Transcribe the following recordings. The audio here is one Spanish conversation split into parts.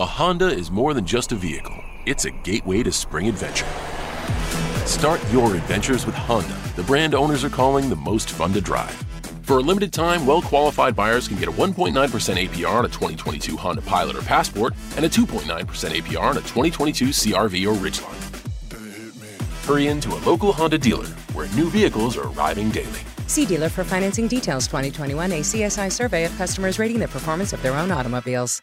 A Honda is more than just a vehicle, it's a gateway to spring adventure. Start your adventures with Honda, the brand owners are calling the most fun to drive. For a limited time, well qualified buyers can get a 1.9% APR on a 2022 Honda Pilot or Passport and a 2.9% APR on a 2022 CRV or Ridgeline. Hurry into a local Honda dealer where new vehicles are arriving daily. See dealer for financing details 2021 ACSI survey of customers rating the performance of their own automobiles.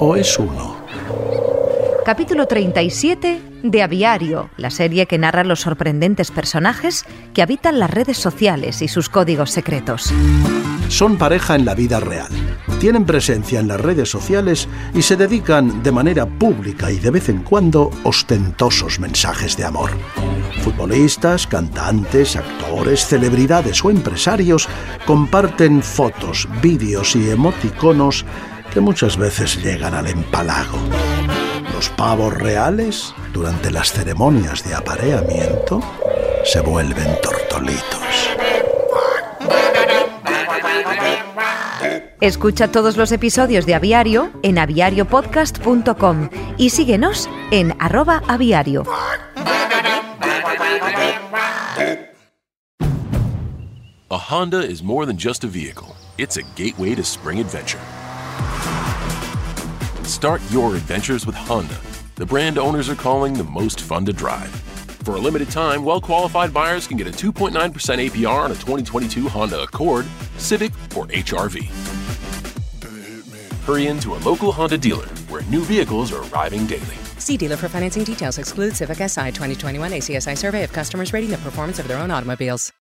o es uno? Capítulo 37 de Aviario, la serie que narra los sorprendentes personajes que habitan las redes sociales y sus códigos secretos. Son pareja en la vida real. Tienen presencia en las redes sociales y se dedican de manera pública y de vez en cuando ostentosos mensajes de amor. Futbolistas, cantantes, actores, celebridades o empresarios comparten fotos, vídeos y emoticonos que muchas veces llegan al empalago. Los pavos reales, durante las ceremonias de apareamiento, se vuelven tortolitos. Escucha todos los episodios de Aviario en aviariopodcast.com y síguenos en arroba aviario. A Honda is more than just a vehicle, it's a gateway to spring adventure. Start your adventures with Honda, the brand owners are calling the most fun to drive. For a limited time, well qualified buyers can get a 2.9% APR on a 2022 Honda Accord, Civic, or HRV. Hurry into a local Honda dealer where new vehicles are arriving daily. See dealer for financing details. Exclude Civic SI 2021 ACSI survey of customers rating the performance of their own automobiles.